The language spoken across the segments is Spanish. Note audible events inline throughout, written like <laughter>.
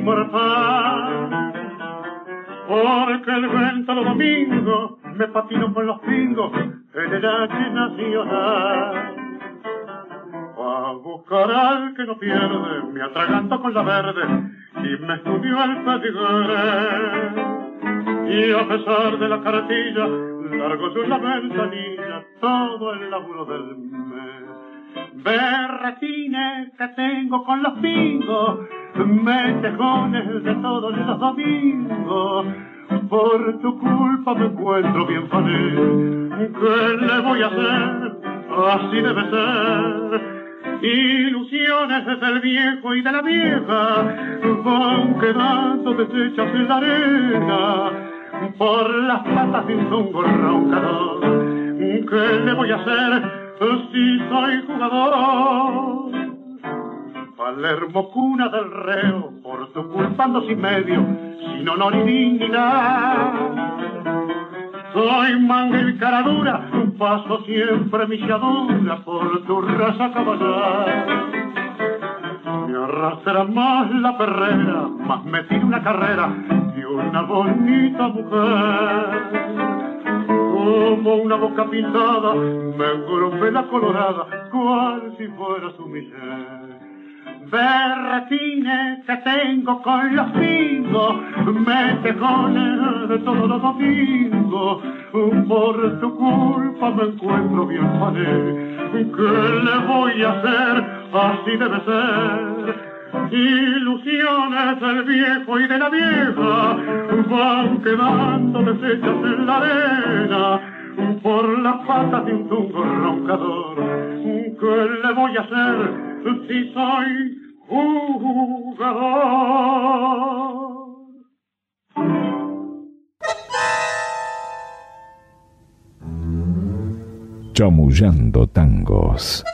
vestidísimo mortal. Porque el vento los domingos me patino con los pingos en el H nacional. A buscar al que no pierde, me atraganto con la verde y me estudió el pedigre. Y a pesar de la cartilla, largo yo la ventanilla, todo el laburo del mes. Berretines que tengo con los pingos, metejones de todos los domingos. Por tu culpa me encuentro bien pané. ¿Qué le voy a hacer? Así debe ser. Ilusiones desde el viejo y de la vieja van quedando deshechas en la arena por las patas de un roncador. ¿Qué le voy a hacer si soy jugador? Palermo, cuna del reo, por tu culpa ando sin medio, sin honor y dignidad. Soy manga y cara dura, paso siempre milladura por tu raza caballar. Me arrastra más la perrera, más me tira una carrera y una bonita mujer. Como una boca pintada, me engrupe la colorada, cual si fuera su mujer. Berretines que tengo con los pingos, metejones de todos los domingos. Por tu culpa me encuentro bien pané. ¿Qué le voy a hacer? Así debe ser. Ilusiones del viejo y de la vieja van quedando deshechas en la arena por las patas de un tungo roncador. ¿Qué le voy a hacer Chamullando tangos.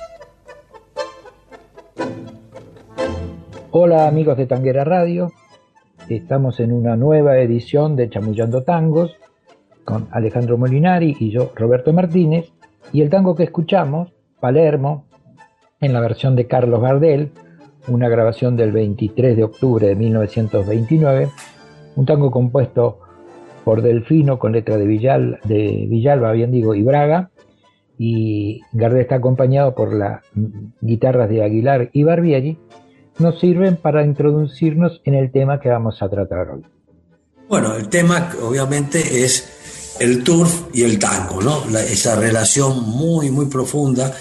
Hola amigos de Tanguera Radio, estamos en una nueva edición de Chamullando Tangos con Alejandro Molinari y yo, Roberto Martínez, y el tango que escuchamos, Palermo, en la versión de Carlos Gardel, una grabación del 23 de octubre de 1929, un tango compuesto por Delfino con letra de, Villal, de Villalba, bien digo, y Braga, y Gardel está acompañado por las guitarras de Aguilar y Barbieri, nos sirven para introducirnos en el tema que vamos a tratar hoy. Bueno, el tema obviamente es el turf y el tango, ¿no? esa relación muy, muy profunda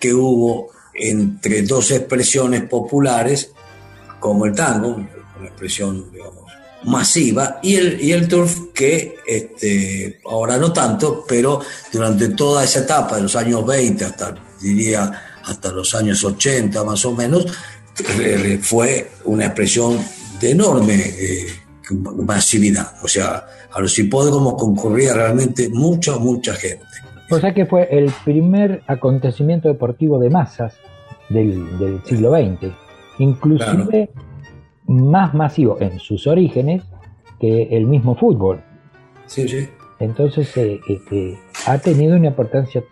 que hubo entre dos expresiones populares, como el tango, una expresión digamos, masiva, y el, y el turf que este, ahora no tanto, pero durante toda esa etapa de los años 20 hasta, diría, hasta los años 80 más o menos, fue una expresión de enorme eh, masividad. O sea, a los hipódromos concurría realmente mucha, mucha gente. O sea que fue el primer acontecimiento deportivo de masas del, siglo XX, inclusive más masivo en sus orígenes que el mismo fútbol. Sí, sí. Entonces eh, este, ha tenido una importancia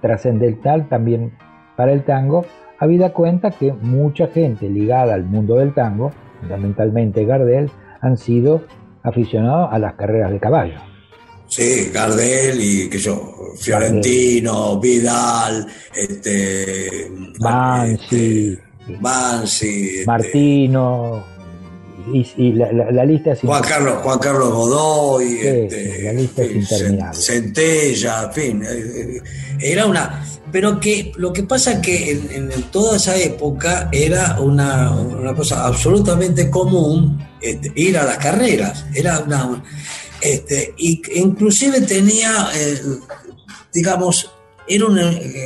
trascendental también para el tango, habida cuenta que mucha gente ligada al mundo del tango, fundamentalmente Gardel, han sido aficionados a las carreras de caballo. Sí, Gardel y que yo, Fiorentino, Vidal, este, Bansi, este, Bansi este, Martino, y, la, lista es Juan Carlos, Juan Carlos Godoy, este, la lista es interminable. Centella, en fin, eh, eh, era una... Pero que lo que pasa que en, toda esa época era una, cosa absolutamente común este, ir a las carreras, era una... Este, y inclusive tenía, eh, digamos, era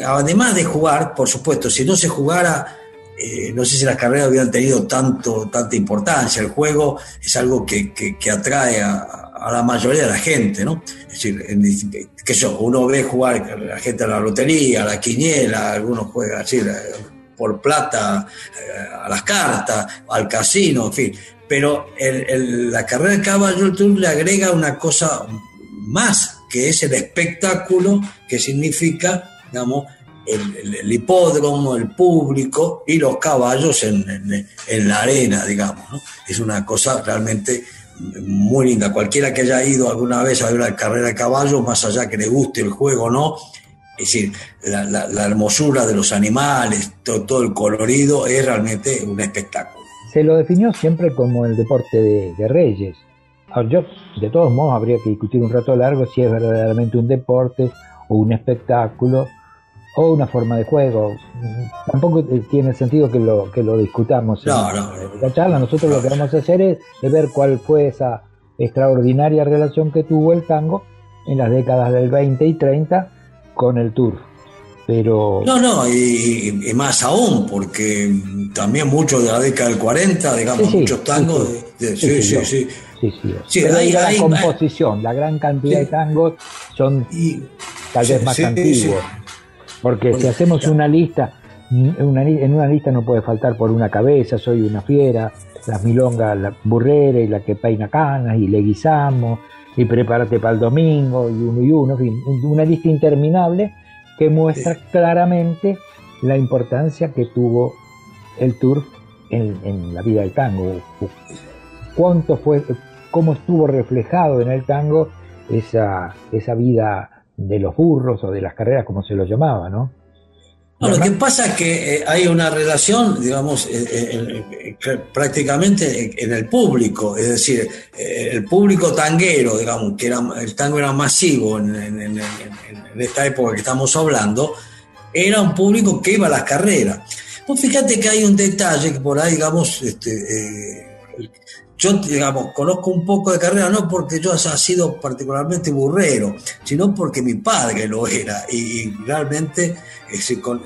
además de jugar, por supuesto, si no se jugara eh, no sé si las carreras hubieran tenido tanto, tanta importancia. El juego es algo que, atrae a, la mayoría de la gente, ¿no? Es decir, que yo, uno ve jugar la gente a la lotería, a la quiniela, algunos juegan así por plata eh, a las cartas, al casino, en fin. Pero la carrera de caballo le agrega una cosa más, que es el espectáculo que significa, digamos, el, hipódromo, el público y los caballos en, la arena, digamos. Es una cosa realmente muy linda. Cualquiera que haya ido alguna vez a ver una carrera de caballos, más allá que le guste el juego o no, es decir, la, hermosura de los animales, todo, el colorido, es realmente un espectáculo. Se lo definió siempre como el deporte de, de reyes. Yo, de todos modos, habría que discutir un rato largo si es verdaderamente un deporte o un espectáculo o una forma de juego. Tampoco tiene sentido que lo, que lo discutamos. No, no, la charla, nosotros lo que vamos a hacer es ver cuál fue esa extraordinaria relación que tuvo el tango en las décadas del 20 y 30 con el tour. Pero... No, no, y, más aún, porque también muchos de la década del 40, digamos, muchos tangos. Sí, sí, sí. sí, la composición, la gran cantidad de tangos son tal vez más antiguos. Porque si hacemos una lista, en una lista no puede faltar por una cabeza, soy una fiera, las milongas, la burrera y la que peina canas y le guisamos y prepárate para el domingo y uno y uno, en fin, una lista interminable que muestra claramente la importancia que tuvo el tour en, la vida del tango. Cuánto fue, cómo estuvo reflejado en el tango esa, esa vida de los burros o de las carreras, como se lo llamaba, ¿no? Lo que pasa es que eh, hay una relación, digamos, eh, eh, prácticamente en el público, es decir, el público tanguero, digamos, que era, el tango era masivo en, esta época que estamos hablando, era un público que iba a las carreras. Pues fíjate que hay un detalle que por ahí, digamos, este, yo, digamos, conozco un poco de carrera, no porque yo haya sido particularmente burrero, sino porque mi padre lo era. Y, realmente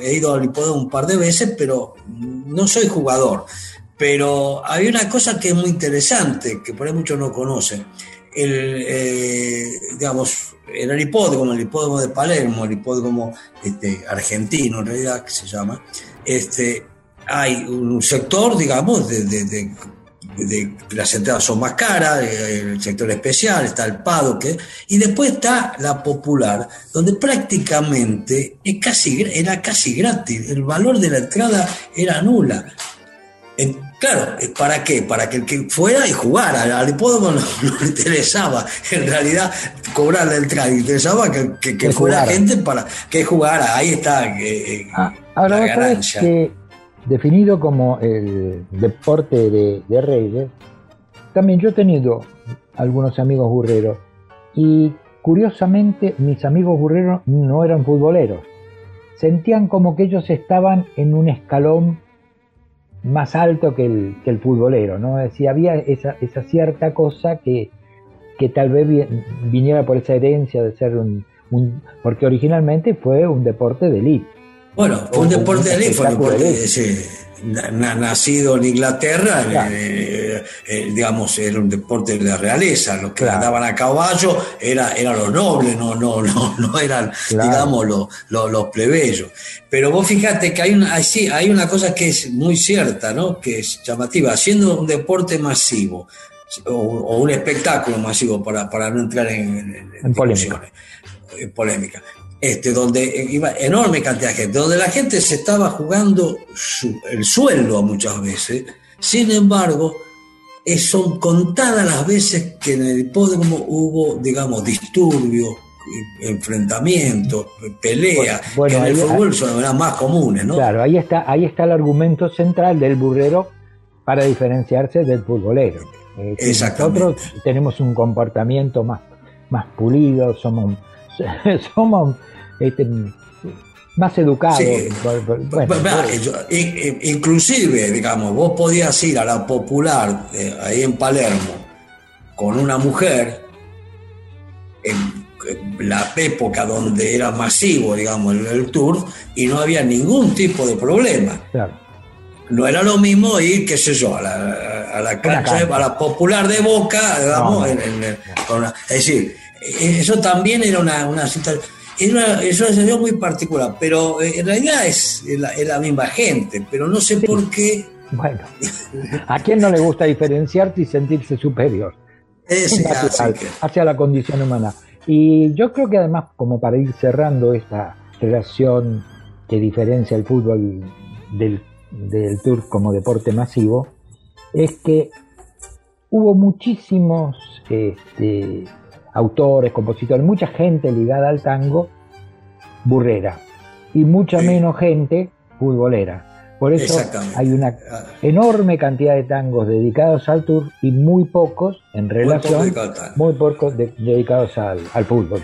he ido al hipódromo un par de veces, pero no soy jugador. Pero hay una cosa que es muy interesante, que por ahí muchos no conocen. El, eh, digamos, el hipódromo, el hipódromo de Palermo, el hipódromo este, argentino en realidad, que se llama, este, hay un sector, digamos, de las entradas son más caras, eh, el sector especial, está el que y después está la popular, donde prácticamente es casi, era casi gratis, el valor de la entrada era nula. claro, ¿para qué? Para que el que fuera y jugara, al hipódromo <laughs> no, le interesaba, en realidad cobrar la entrada, interesaba que, que, fuera gente para que jugara, ahí está eh, eh, ah, ahora la ganancia definido como el deporte de, reyes, también yo he tenido algunos amigos burreros y curiosamente mis amigos burreros no eran futboleros. Sentían como que ellos estaban en un escalón más alto que el, que el futbolero, ¿no? Es decir, había esa, esa cierta cosa que, tal vez viniera por esa herencia de ser un, un, porque originalmente fue un deporte de élite. Bueno, un deporte de élite, nacido en Inglaterra, eh, eh, digamos, era un deporte de la realeza, los que andaban a caballo era, eran los nobles, no, no, no, no eran, digamos, los, los, plebeyos. Pero vos fíjate que hay una, hay una cosa que es muy cierta, ¿no? que es llamativa, siendo un deporte masivo, o, un espectáculo masivo para, para no entrar en, en, polémica. En polémica este, donde iba enorme cantidad de gente, donde la gente se estaba jugando el sueldo muchas veces. Sin embargo, son contadas las veces que en el hipódromo hubo, digamos, disturbios, enfrentamientos, peleas, que en el fútbol son las más comunes, ¿no? Claro, ahí está, ahí está el argumento central del burrero para diferenciarse del futbolero. nosotros tenemos un comportamiento más, más pulido, somos, <laughs> somos este, más educados. inclusive, digamos, vos podías ir a la popular eh, ahí en Palermo con una mujer en, la época donde era masivo, digamos, el, tour, y no había ningún tipo de problema. No era lo mismo ir, qué sé yo, a la, a la cancha, a la popular de Boca, digamos, es decir, eso también era una, una situación es una, situación muy particular, pero eh, en realidad es la, misma gente, pero no sé por qué. Bueno, <laughs> ¿a quién no le gusta diferenciarse y sentirse superior? Es, natural, hacia la condición humana. Y yo creo que además, como para ir cerrando esta relación que diferencia el fútbol del, del tour como deporte masivo, es que hubo muchísimos este, autores, compositores, mucha gente ligada al tango burrera y mucha menos gente futbolera. Por eso hay una ah. enorme cantidad de tangos dedicados al tour y muy pocos en relación, muy pocos, dedicados al, fútbol.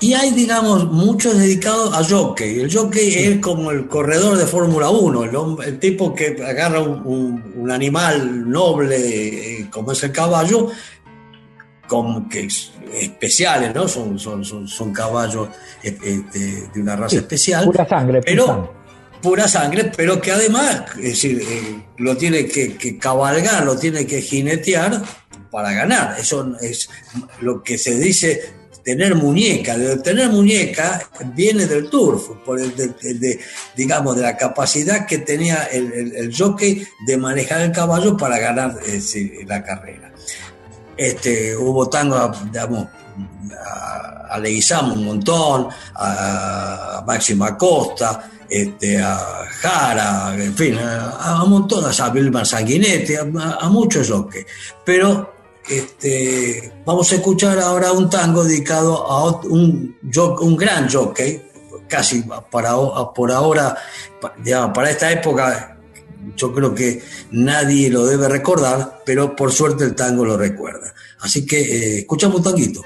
Y, hay, digamos, muchos dedicados a jockey. El jockey es como el corredor de Fórmula 1, el, el, tipo que agarra un, animal noble eh, como es el caballo como que especiales, ¿no? Son, son, son, caballos eh, eh, de, una raza especial. Pura sangre, pero pura sangre, pero que además, es decir, eh, lo tiene que, cabalgar, lo tiene que jinetear para ganar. Eso es lo que se dice tener muñeca. De tener muñeca viene del turf, por el de, digamos, de la capacidad que tenía el, jockey de manejar el caballo para ganar la carrera. Este, hubo tango, digamos, a, a un montón, a, Máxima Costa, este, a Jara, en fin, a, un montón, a Vilma Sanguinetti, a, muchos que Pero este, vamos a escuchar ahora un tango dedicado a un, gran jockey, casi para, por ahora, digamos, para esta época yo creo que nadie lo debe recordar, pero por suerte el tango lo recuerda. Así que eh, escuchamos tanguito.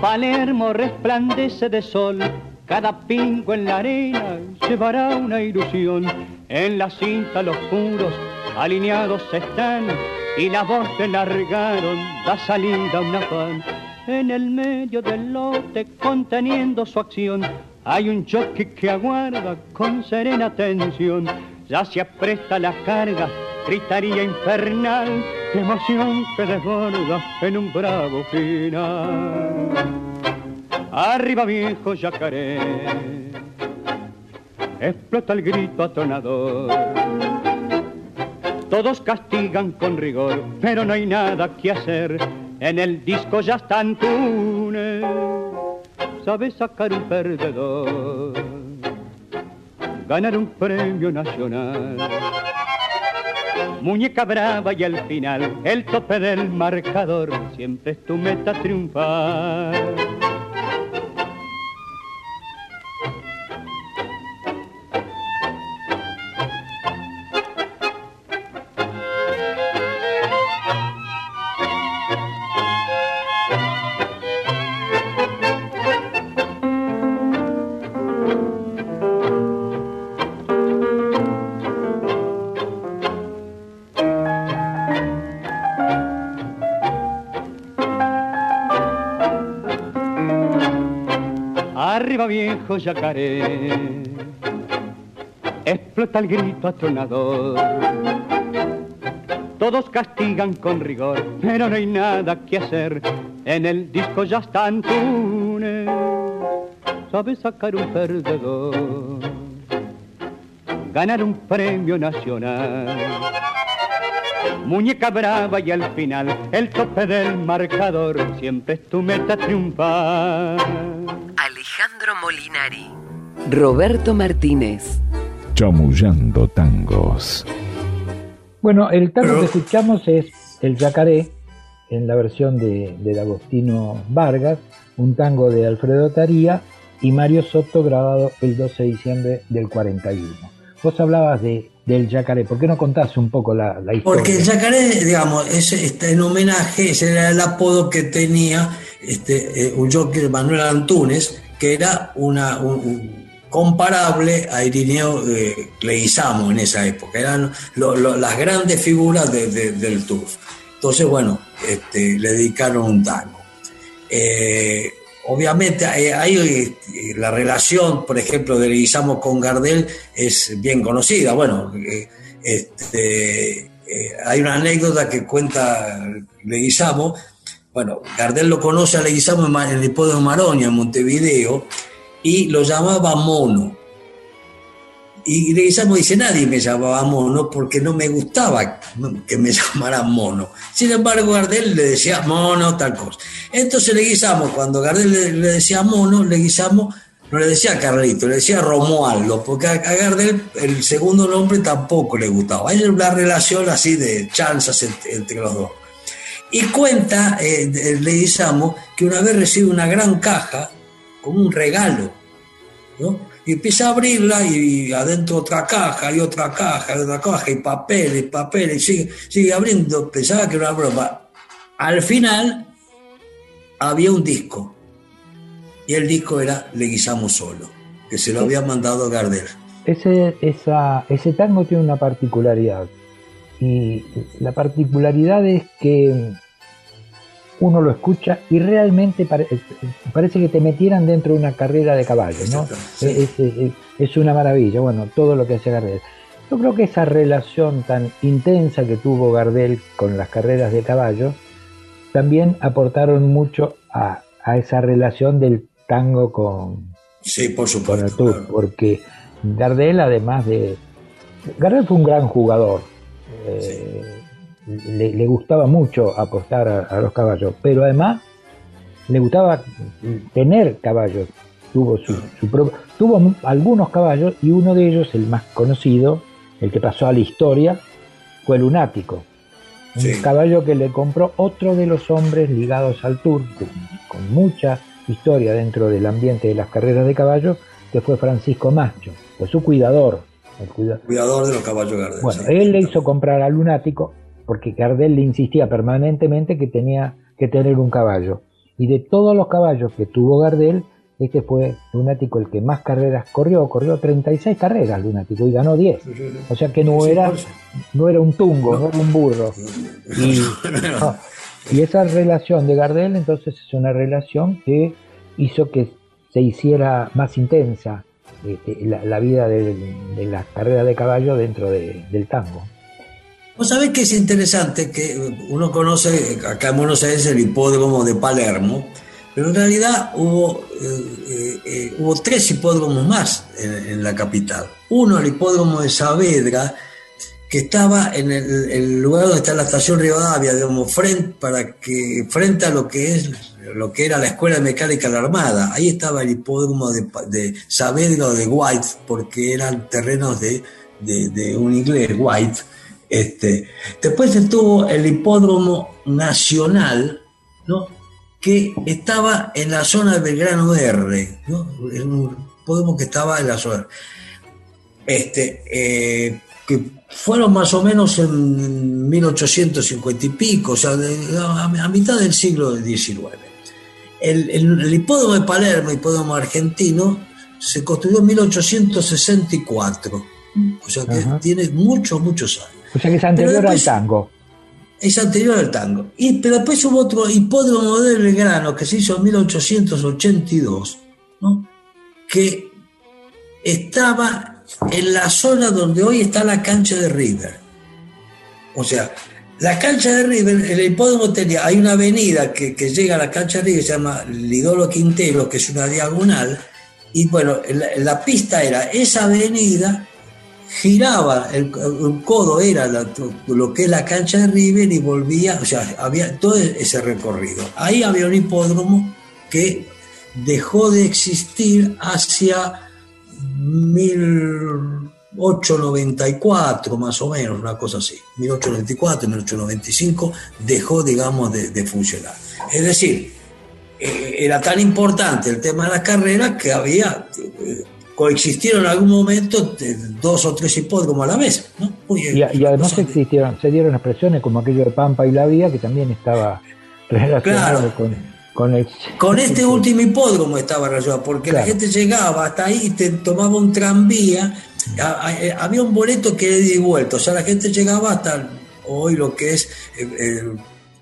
Palermo resplandece de sol, cada pingo en la arena llevará una ilusión. En la cinta los puros alineados están y la voz que largaron da salida a una pan. En el medio del lote conteniendo su acción hay un choque que aguarda con serena atención. Ya se apresta la carga, gritaría infernal emoción que desborda en un bravo final. Arriba viejo yacaré, explota el grito atronador. Todos castigan con rigor, pero no hay nada que hacer. En el disco ya están tunes, sabe sacar un perdedor, ganar un premio nacional muñeca brava y al final el tope del marcador siempre es tu meta triunfar. Arriba viejo yacaré. Explota el grito atronador. Todos castigan con rigor, pero no hay nada que hacer. En el disco ya están Túnez, sabe sacar un perdedor, ganar un premio nacional. Muñeca brava y al final el tope del marcador siempre es tu meta triunfar. Alejandro Molinari, Roberto Martínez. Chamullando tangos. Bueno, el tango que escuchamos es El Yacaré, en la versión de, de Agostino Vargas, un tango de Alfredo Taría y Mario Soto grabado el 12 de diciembre del 41. Vos hablabas de, del Yacaré, ¿por qué no contás un poco la, historia? Porque el Yacaré, digamos, es este, en homenaje, ese era el apodo que tenía este, eh, un Manuel Antunes, que era una, un, un comparable a Irineo eh, en esa época. Eran lo, las grandes figuras de, del turf. Entonces, bueno, este, le dedicaron un tango. Eh, obviamente, hay, la relación, por ejemplo, de Leguizamo con Gardel es bien conocida. Bueno, eh, este, eh, hay una anécdota que cuenta Leguizamo. Bueno, Gardel lo conoce a Leguizamo en el hipódromo Maroña, en Montevideo, y lo llamaba Mono. Y Leguizamo dice, nadie me llamaba Mono porque no me gustaba que me <laughs> llamaran Mono. Sin embargo, Gardel le decía Mono, tal cosa. Entonces Leguizamo, cuando Gardel le, le decía Mono, Leguizamo no le decía Carlito, le decía Romualdo, porque a, Gardel el segundo nombre tampoco le gustaba. Hay una relación así de chanzas entre, los dos. Y cuenta eh, Leguizamo que una vez recibe una gran caja como un regalo, ¿no? Y empieza a abrirla y, adentro otra caja y otra caja y otra caja y papel y papel y sigue, sigue abriendo. Pensaba que era una broma. Al final había un disco y el disco era Leguizamo solo, que se lo había mandado Gardel. Ese, esa, ese tango tiene una particularidad y la particularidad es que uno lo escucha y realmente pare, parece que te metieran dentro de una carrera de caballos, ¿no? Sí. Es, es, es, una maravilla, bueno, todo lo que hace Gardel. Yo creo que esa relación tan intensa que tuvo Gardel con las carreras de caballos también aportaron mucho a, a esa relación del tango con, sí, por supuesto, con claro. porque Gardel además de... Gardel fue un gran jugador. Eh, sí le, le, gustaba mucho apostar a, a, los caballos, pero además le gustaba tener caballos. Tuvo, su, su propio, tuvo algunos caballos y uno de ellos, el más conocido, el que pasó a la historia, fue el Lunático. Un sí. caballo que le compró otro de los hombres ligados al tour, con, con mucha historia dentro del ambiente de las carreras de caballos, que fue Francisco Macho, fue su cuidador. El cuida... cuidador de los caballos Gardel. Bueno, él le hizo comprar al Lunático porque Gardel le insistía permanentemente que tenía que tener un caballo. Y de todos los caballos que tuvo Gardel, este fue Lunático el que más carreras corrió, corrió 36 carreras Lunático y ganó 10. O sea que no era, no era un tungo, no, no era un burro. Y, <laughs> no, y esa relación de Gardel entonces es una relación que hizo que se hiciera más intensa este, la, la, vida de, de la carrera de caballo dentro de, del tango. Vos sabés que es interesante que uno conoce acá en Buenos Aires el hipódromo de Palermo, pero en realidad hubo, eh, eh, hubo tres hipódromos más en, en, la capital. Uno, el hipódromo de Saavedra, que estaba en el, el, lugar donde está la estación Rivadavia, digamos, frente, para que, frente a lo que es lo que era la Escuela de Mecánica de la Armada. Ahí estaba el hipódromo de, de Saavedra o de White, porque eran terrenos de, de, de un inglés, White este, después estuvo el hipódromo nacional, ¿no? que estaba en la zona del Grano R, ¿no? un hipódromo que estaba en la zona. Este, eh, que fueron más o menos en 1850 y pico, o sea, de, a, a, mitad del siglo XIX. El, el, el hipódromo de Palermo, hipódromo argentino, se construyó en 1864, o sea que Ajá. tiene muchos, muchos años. O sea que es anterior después, al tango. Es anterior al tango. Y, pero después hubo otro hipódromo de Belgrano que se hizo en 1882, ¿no? que estaba en la zona donde hoy está la cancha de River. O sea, la cancha de River, el hipódromo tenía, hay una avenida que, llega a la cancha de River, se llama Lidolo Quintero, que es una diagonal, y bueno, la, pista era esa avenida, giraba, el, codo era lo que es la cancha de River y volvía, o sea, había todo ese recorrido. Ahí había un hipódromo que dejó de existir hacia 1894, más o menos, una cosa así. 1894, 1895 dejó, digamos, de, funcionar. Es decir, eh, era tan importante el tema de la carrera que había, eh, coexistieron en algún momento dos o tres hipódromos a la vez. y, además existieron, se dieron expresiones como aquello de Pampa y la Vía, que también estaba relacionado con con, <laughs> este último hipódromo estaba relacionado, porque la gente llegaba hasta ahí, te tomaba un tranvía, eh, había un boleto que era vuelta, o sea, la gente llegaba hasta hoy lo que es eh,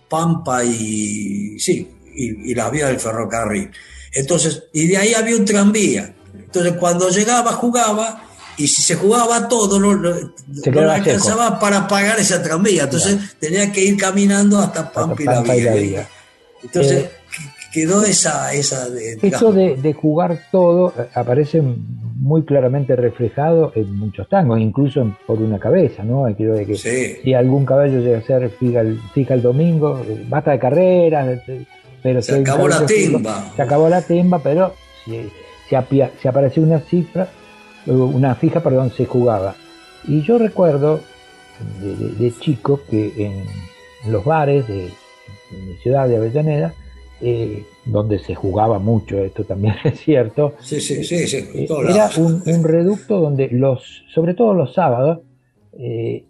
Pampa y, sí, y, la vía del ferrocarril. Entonces, y de ahí había un tranvía. Entonces, cuando llegaba, jugaba, y si se jugaba todo, no, no, alcanzaba para pagar esa tranvía. Entonces, tenía que ir caminando hasta Pampa, y la vía. Entonces, eh, quedó esa... esa de, eso de, jugar todo eh, aparece muy claramente reflejado en muchos tangos, incluso por una cabeza, ¿no? Quiero de que si algún caballo llega a ser fija el, fija el domingo, basta de carreras, pero se acabó la timba. se acabó la timba, pero si, si, apareció una cifra, una fija, perdón, se jugaba. Y yo recuerdo de, chico que en los bares de, de mi ciudad de Avellaneda, eh, donde se jugaba mucho, esto también <laughs> es cierto. Sí, sí, sí, sí eh, era un, reducto donde los, sobre todo los sábados, eh,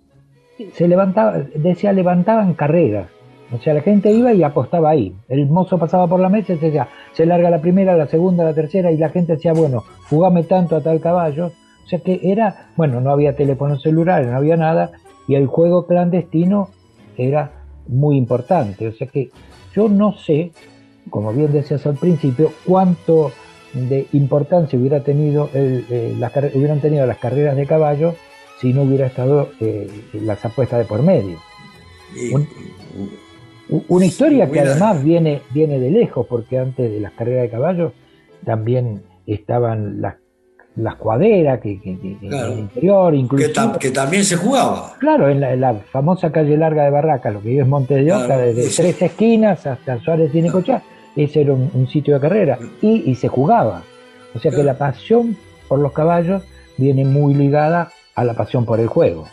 se levantaba, decía, levantaban carreras. O sea, la gente iba y apostaba ahí. El mozo pasaba por la mesa y decía, se larga la primera, la segunda, la tercera, y la gente decía, bueno, jugame tanto a tal caballo. O sea que era, bueno, no había teléfono celular, no había nada, y el juego clandestino era muy importante. O sea que yo no sé como bien decías al principio, cuánto de importancia hubiera tenido eh, las, hubieran tenido las carreras de caballo si no hubiera estado eh, las apuestas de por medio. Una historia que además viene, viene de lejos, porque antes de las carreras de caballo también estaban las las cuaderas que, en el interior, incluso. Que, también se jugaba. Claro, en la, famosa calle larga de Barraca, lo que hoy es Monte de Oca, desde tres esquinas hasta Suárez y Necochá, ese era un, sitio de carrera y, se jugaba. O sea que la pasión por los caballos viene muy ligada a la pasión por el juego.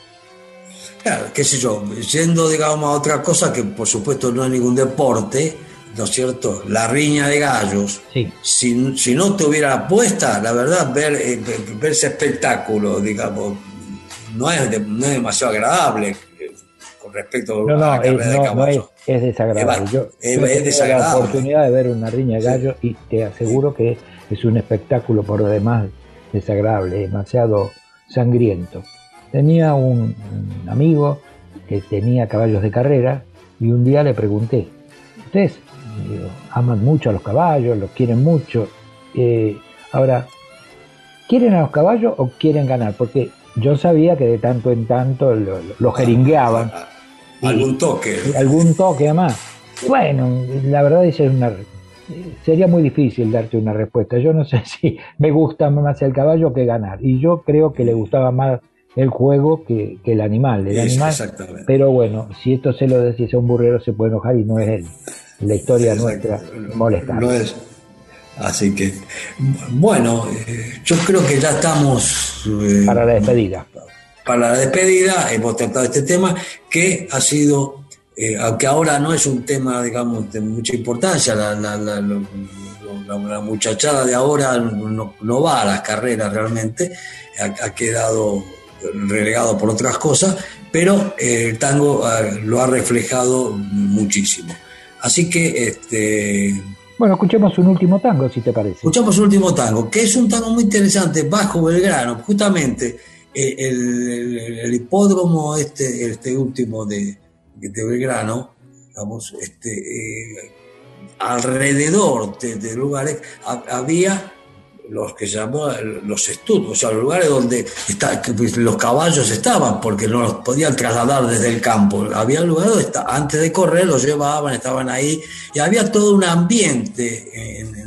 Claro, qué sé yo, yendo digamos a otra cosa que por supuesto no es ningún deporte, ¿no es cierto? La riña de gallos. Sí. Si, si no tuviera apuesta, la verdad, ver, eh, ver ese espectáculo, digamos, no es, no es demasiado agradable respecto a la carrera de caballo. es, desagradable. Yo, es, la oportunidad de ver una riña de gallo y te aseguro que es un espectáculo por lo demás desagradable, demasiado sangriento. Tenía un, amigo que tenía caballos de carrera y un día le pregunté, ¿ustedes aman mucho a los caballos, los quieren mucho? Eh, ahora, ¿quieren a los caballos o quieren ganar? Porque yo sabía que de tanto en tanto los lo jeringueaban. <laughs> Algún toque. Algún toque además. Bueno, la verdad es una, sería muy difícil darte una respuesta. Yo no sé <laughs> si me gusta más el caballo que ganar. Y yo creo que le gustaba más el juego que, el animal. El animal pero bueno, si esto se lo decís a un burrero se puede enojar y no es él. La historia nuestra molesta. No es. Así que, bueno, eh, yo creo que ya estamos... Eh, para la despedida para la despedida hemos tratado este tema que ha sido, eh, aunque ahora no es un tema, digamos, de mucha importancia, la, muchachada de ahora no, va a las carreras realmente, ha, quedado relegado por otras cosas, pero eh, el tango ah, lo ha reflejado muchísimo. Así que este, bueno, escuchemos un último tango, si te parece. Escuchamos un último tango, que es un tango muy interesante, bajo Belgrano, justamente el, hipódromo este, este último de, de Belgrano, vamos, este, eh, alrededor de, lugares había los que llamó los estudios, o sea, los lugares donde pues, los caballos estaban, porque no los podían trasladar desde el campo. Había lugares donde antes de correr los llevaban, estaban ahí, y había todo un ambiente en,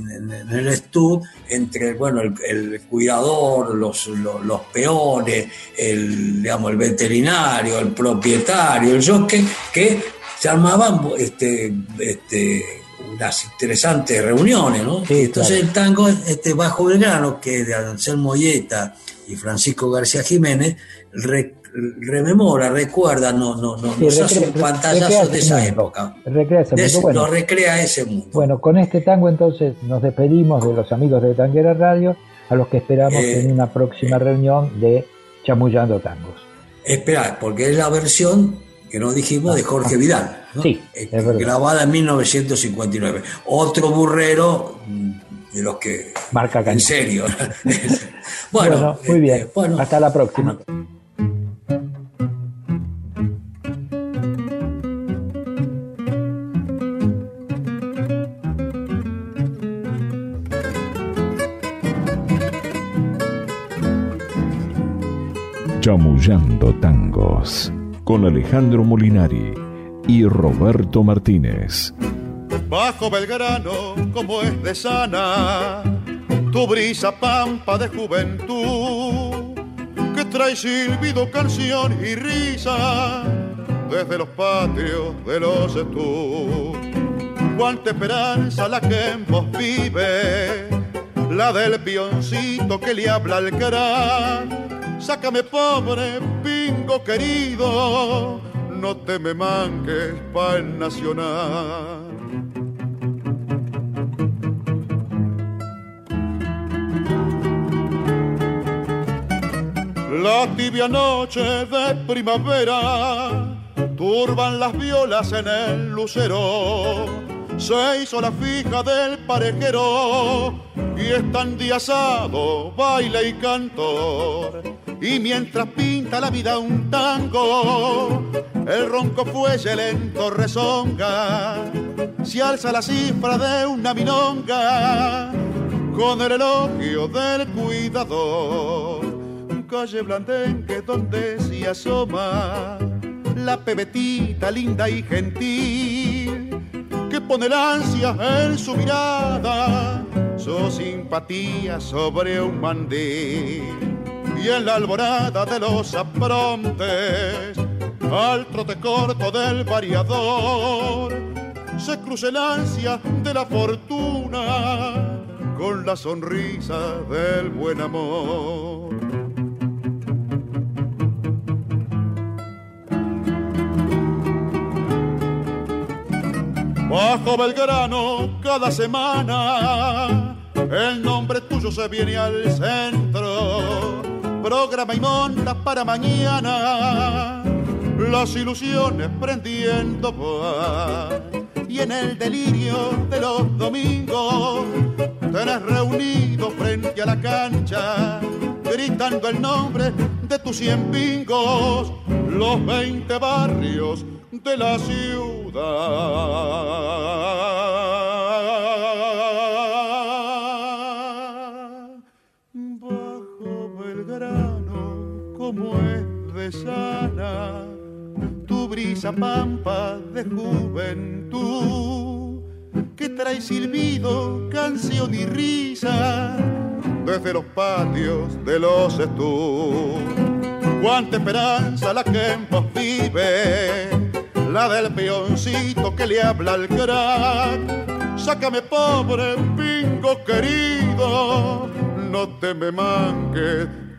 el estudio entre bueno, el, cuidador, los, los, peones, el, digamos, el veterinario, el propietario, el jockey, que se armaban este, este, unas interesantes reuniones, ¿no? Entonces el tango este Bajo Belgrano, que de Anselmo Molleta y Francisco García Jiménez, rememora, recuerda, no, no, no, nos hace un pantallazo de esa época. Recrea ese mundo. Bueno, recrea ese mundo. Bueno, con este tango entonces nos despedimos de los amigos de Tanguera Radio, a los que esperamos eh, en una próxima eh, reunión de Chamullando Tangos. Espera, porque es la versión que nos dijimos de Jorge Vidal, sí, eh, grabada en 1959. Otro burrero mm, de los que... Marca En serio. <laughs> bueno, muy bien. Eh, bueno, Hasta la próxima. Chamullando tangos con Alejandro Molinari y Roberto Martínez. Bajo Belgrano, como es de sana, tu brisa pampa de juventud, que trae silbido, canción y risa desde los patios de los tú. Cuánta esperanza la que en vos vive, la del pioncito que le habla al gran Sácame pobre querido, no te me manques pa' el nacional. La tibia noche de primavera turban las violas en el lucero. Se hizo la fija del parejero y están endiazado baile y cantor y mientras pinta la vida un tango, el ronco fuelle lento rezonga, se alza la cifra de una minonga con el elogio del cuidador. Calle Blandenque donde se asoma la pebetita linda y gentil que pone la ansia en su mirada, su simpatía sobre un mandil y en la alborada de los aprontes, al trote corto del variador, se cruce el ansia de la fortuna con la sonrisa del buen amor. Bajo Belgrano cada semana el nombre tuyo se viene al centro programa y monta para mañana. Las ilusiones prendiendo y en el delirio de los domingos tenés reunido frente a la cancha gritando el nombre de tus cien pingos, los veinte barrios de la ciudad. Sana, tu brisa pampa de juventud, que trae silbido, canción y risa desde los patios de los estudios. Cuánta esperanza la que en vos vive, la del peoncito que le habla al crack. Sácame pobre pingo querido, no te me manques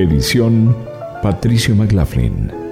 Edición Patricio McLaughlin.